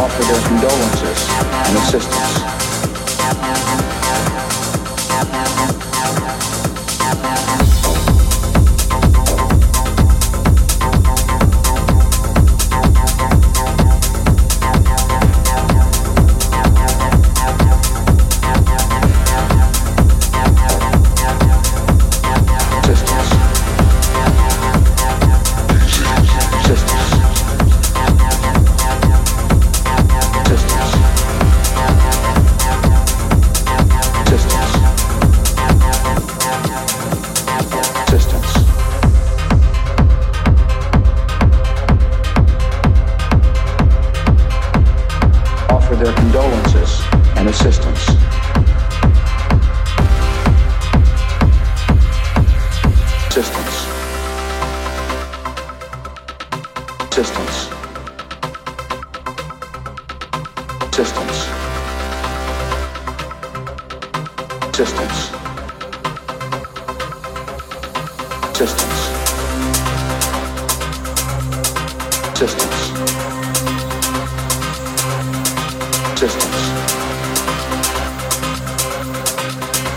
offer their condolences and assistance.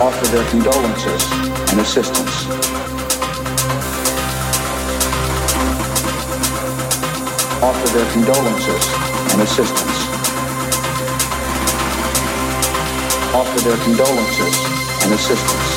offer their condolences and assistance. Offer their condolences and assistance. Offer their condolences and assistance.